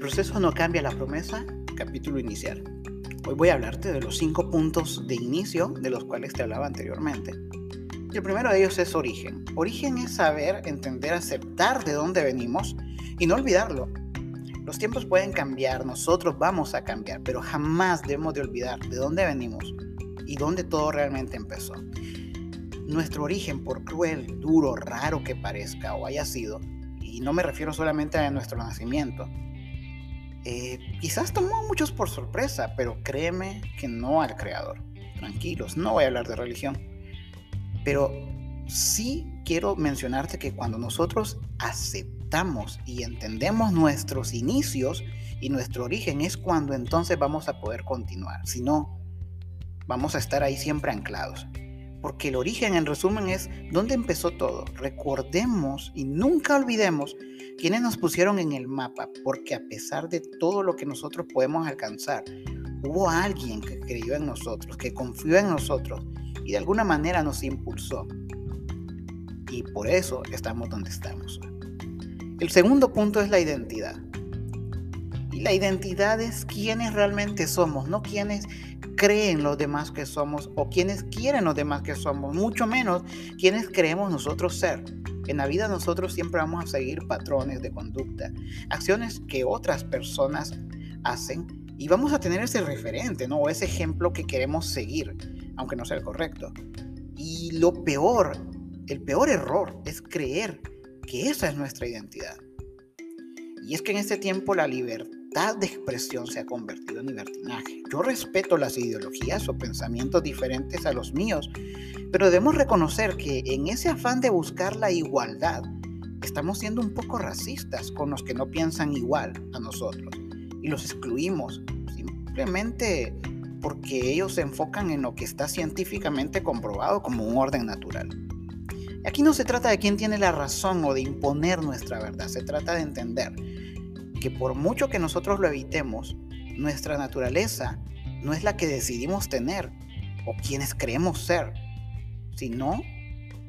proceso no cambia la promesa, capítulo inicial. Hoy voy a hablarte de los cinco puntos de inicio de los cuales te hablaba anteriormente. El primero de ellos es origen. Origen es saber, entender, aceptar de dónde venimos y no olvidarlo. Los tiempos pueden cambiar, nosotros vamos a cambiar, pero jamás debemos de olvidar de dónde venimos y dónde todo realmente empezó. Nuestro origen, por cruel, duro, raro que parezca o haya sido, y no me refiero solamente a nuestro nacimiento, eh, quizás tomó a muchos por sorpresa, pero créeme que no al Creador. Tranquilos, no voy a hablar de religión. Pero sí quiero mencionarte que cuando nosotros aceptamos y entendemos nuestros inicios y nuestro origen es cuando entonces vamos a poder continuar. Si no, vamos a estar ahí siempre anclados. Porque el origen, en resumen, es dónde empezó todo. Recordemos y nunca olvidemos quienes nos pusieron en el mapa, porque a pesar de todo lo que nosotros podemos alcanzar, hubo alguien que creyó en nosotros, que confió en nosotros y de alguna manera nos impulsó. Y por eso estamos donde estamos. El segundo punto es la identidad. Y la identidad es quienes realmente somos, no quienes creen los demás que somos o quienes quieren los demás que somos, mucho menos quienes creemos nosotros ser. En la vida nosotros siempre vamos a seguir patrones de conducta, acciones que otras personas hacen y vamos a tener ese referente, ¿no? O ese ejemplo que queremos seguir, aunque no sea el correcto. Y lo peor, el peor error es creer que esa es nuestra identidad. Y es que en este tiempo la libertad de expresión se ha convertido en libertinaje. Yo respeto las ideologías o pensamientos diferentes a los míos, pero debemos reconocer que en ese afán de buscar la igualdad, estamos siendo un poco racistas con los que no piensan igual a nosotros y los excluimos simplemente porque ellos se enfocan en lo que está científicamente comprobado como un orden natural. Aquí no se trata de quién tiene la razón o de imponer nuestra verdad, se trata de entender que por mucho que nosotros lo evitemos, nuestra naturaleza no es la que decidimos tener o quienes creemos ser sino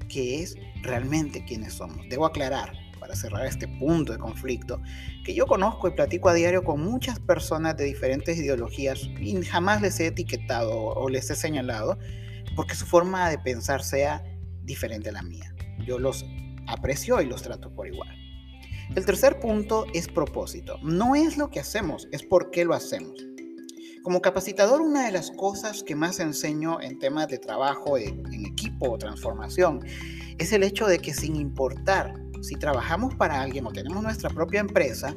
que es realmente quienes somos. Debo aclarar, para cerrar este punto de conflicto, que yo conozco y platico a diario con muchas personas de diferentes ideologías y jamás les he etiquetado o les he señalado porque su forma de pensar sea diferente a la mía. Yo los aprecio y los trato por igual. El tercer punto es propósito. No es lo que hacemos, es por qué lo hacemos. Como capacitador, una de las cosas que más enseño en temas de trabajo en, equipo o transformación es el hecho de que sin importar si trabajamos para alguien o tenemos nuestra propia empresa,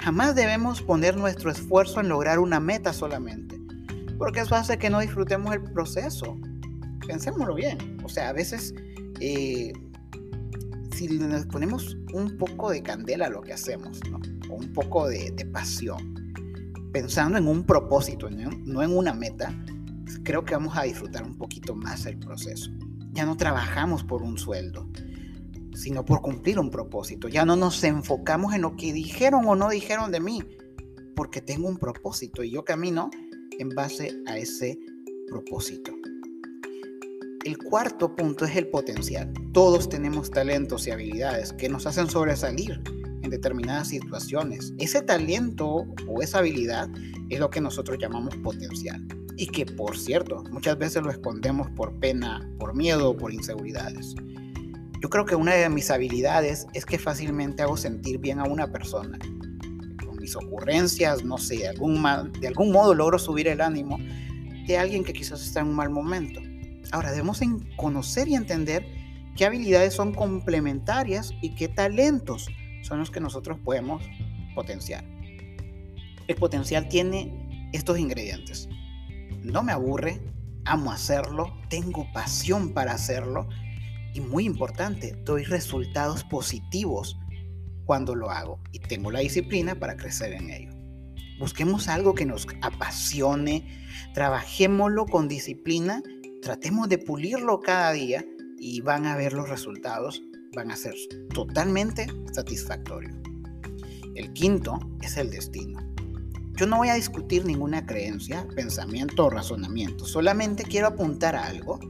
jamás debemos poner nuestro esfuerzo en lograr una meta solamente, porque eso hace que no disfrutemos el proceso. Pensémoslo bien, o sea, a veces eh, si nos ponemos un poco de candela a lo que hacemos, o un poco de pasión, pensando en un propósito, no en una meta, creo que vamos a disfrutar un poquito más el proceso. Ya no trabajamos por un sueldo, sino por cumplir un propósito. Ya no nos enfocamos en lo que dijeron o no dijeron de mí, porque tengo un propósito y yo camino en base a ese propósito. El cuarto punto es el potencial. Todos tenemos talentos y habilidades que nos hacen sobresalir en determinadas situaciones. Ese talento o esa habilidad es lo que nosotros llamamos potencial. Y que, por cierto, muchas veces lo escondemos por pena, por miedo o por inseguridades. Yo creo que una de mis habilidades es que fácilmente hago sentir bien a una persona. Con mis ocurrencias, no sé, de algún, modo logro subir el ánimo de alguien que quizás está en un mal momento. Ahora, debemos conocer y entender qué habilidades son complementarias y qué talentos son los que nosotros podemos potenciar. El potencial tiene estos ingredientes. No me aburre, amo hacerlo, tengo pasión para hacerlo y muy importante, doy resultados positivos cuando lo hago y tengo la disciplina para crecer en ello. Busquemos algo que nos apasione, trabajémoslo con disciplina, tratemos de pulirlo cada día y van a ver los resultados van a ser totalmente satisfactorios. El quinto es el destino. Yo no voy a discutir ninguna creencia, pensamiento o razonamiento, solamente quiero apuntar a algo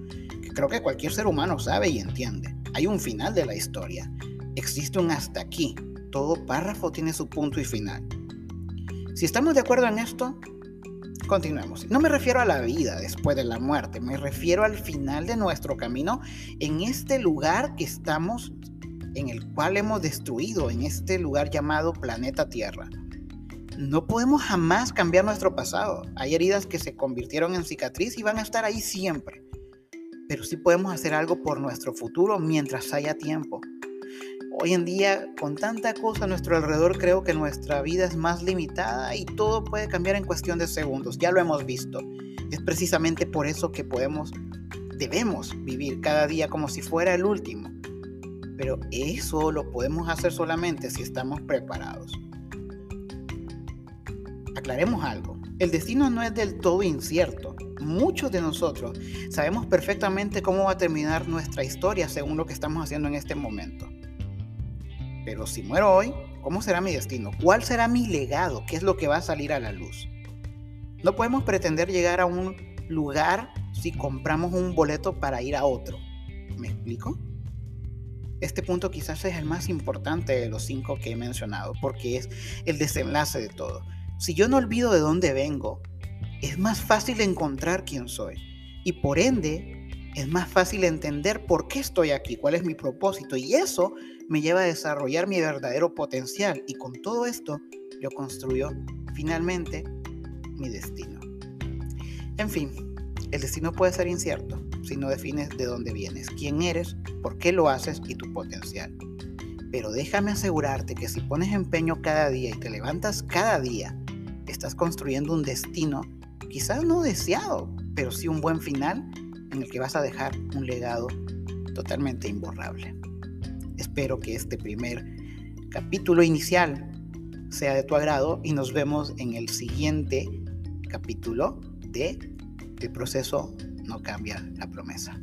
que creo que cualquier ser humano sabe y entiende. Hay un final de la historia, existe un hasta aquí, todo párrafo tiene su punto y final. Si estamos de acuerdo en esto, continuemos. No me refiero a la vida después de la muerte, me refiero al final de nuestro camino en este lugar que estamos, en el cual hemos destruido, en este lugar llamado planeta Tierra. No podemos jamás cambiar nuestro pasado. Hay heridas que se convirtieron en cicatriz y van a estar ahí siempre. Pero sí podemos hacer algo por nuestro futuro mientras haya tiempo. Hoy en día, con tanta cosa a nuestro alrededor, creo que nuestra vida es más limitada y todo puede cambiar en cuestión de segundos. Ya lo hemos visto. Es precisamente por eso que podemos, debemos vivir cada día como si fuera el último. Pero eso lo podemos hacer solamente si estamos preparados. Aclaremos algo. El destino no es del todo incierto. Muchos de nosotros sabemos perfectamente cómo va a terminar nuestra historia según lo que estamos haciendo en este momento. Pero si muero hoy, ¿cómo será mi destino? ¿Cuál será mi legado? ¿Qué es lo que va a salir a la luz? No podemos pretender llegar a un lugar si compramos un boleto para ir a otro. ¿Me explico? Este punto quizás es el más importante de los cinco que he mencionado, porque es el desenlace de todo. Si yo no olvido de dónde vengo, es más fácil encontrar quién soy. Y por ende, es más fácil entender por qué estoy aquí, cuál es mi propósito. Y eso me lleva a desarrollar mi verdadero potencial. Y con todo esto, yo construyo finalmente mi destino. En fin, el destino puede ser incierto si no defines de dónde vienes, quién eres, por qué lo haces y tu potencial. Pero déjame asegurarte que si pones empeño cada día y te levantas cada día, estás construyendo un destino, quizás no deseado, pero sí un buen final en el que vas a dejar un legado totalmente imborrable. Espero que este primer capítulo inicial sea de tu agrado y nos vemos en el siguiente capítulo de El proceso no cambia la promesa.